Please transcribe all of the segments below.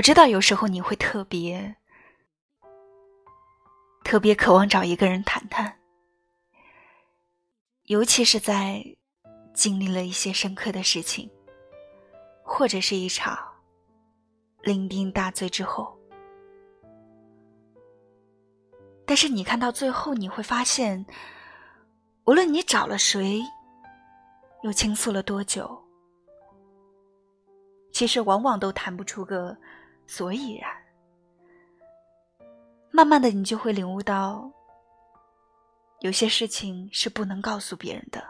我知道有时候你会特别、特别渴望找一个人谈谈，尤其是在经历了一些深刻的事情，或者是一场酩酊大醉之后。但是你看到最后，你会发现，无论你找了谁，又倾诉了多久，其实往往都谈不出个。所以然，慢慢的，你就会领悟到，有些事情是不能告诉别人的，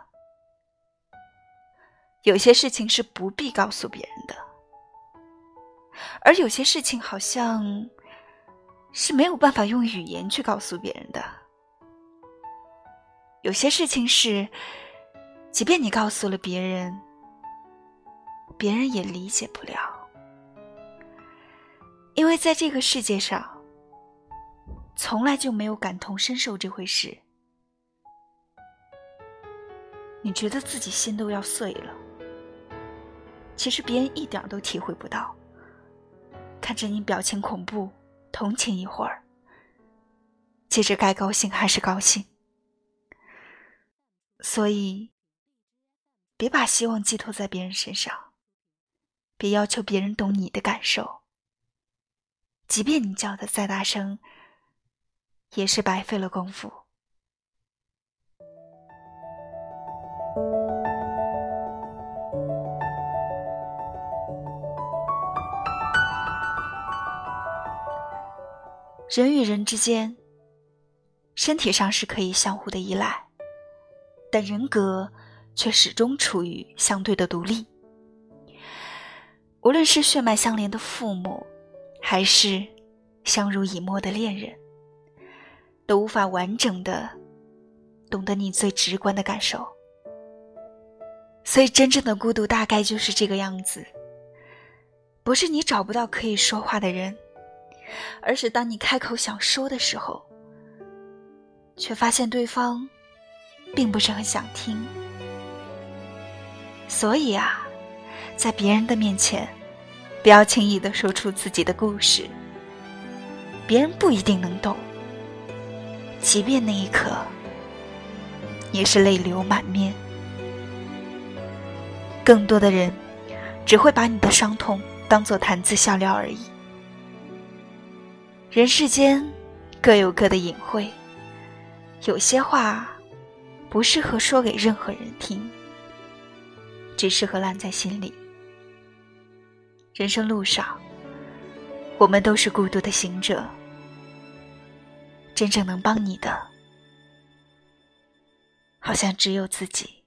有些事情是不必告诉别人的，而有些事情好像是没有办法用语言去告诉别人的，有些事情是，即便你告诉了别人，别人也理解不了。因为在这个世界上，从来就没有感同身受这回事。你觉得自己心都要碎了，其实别人一点都体会不到。看着你表情恐怖，同情一会儿，接着该高兴还是高兴。所以，别把希望寄托在别人身上，别要求别人懂你的感受。即便你叫的再大声，也是白费了功夫。人与人之间，身体上是可以相互的依赖，但人格却始终处于相对的独立。无论是血脉相连的父母。还是相濡以沫的恋人，都无法完整的懂得你最直观的感受。所以，真正的孤独大概就是这个样子：不是你找不到可以说话的人，而是当你开口想说的时候，却发现对方并不是很想听。所以啊，在别人的面前。不要轻易的说出自己的故事，别人不一定能懂。即便那一刻，也是泪流满面。更多的人，只会把你的伤痛当做谈资笑料而已。人世间各有各的隐晦，有些话不适合说给任何人听，只适合烂在心里。人生路上，我们都是孤独的行者。真正能帮你的，好像只有自己。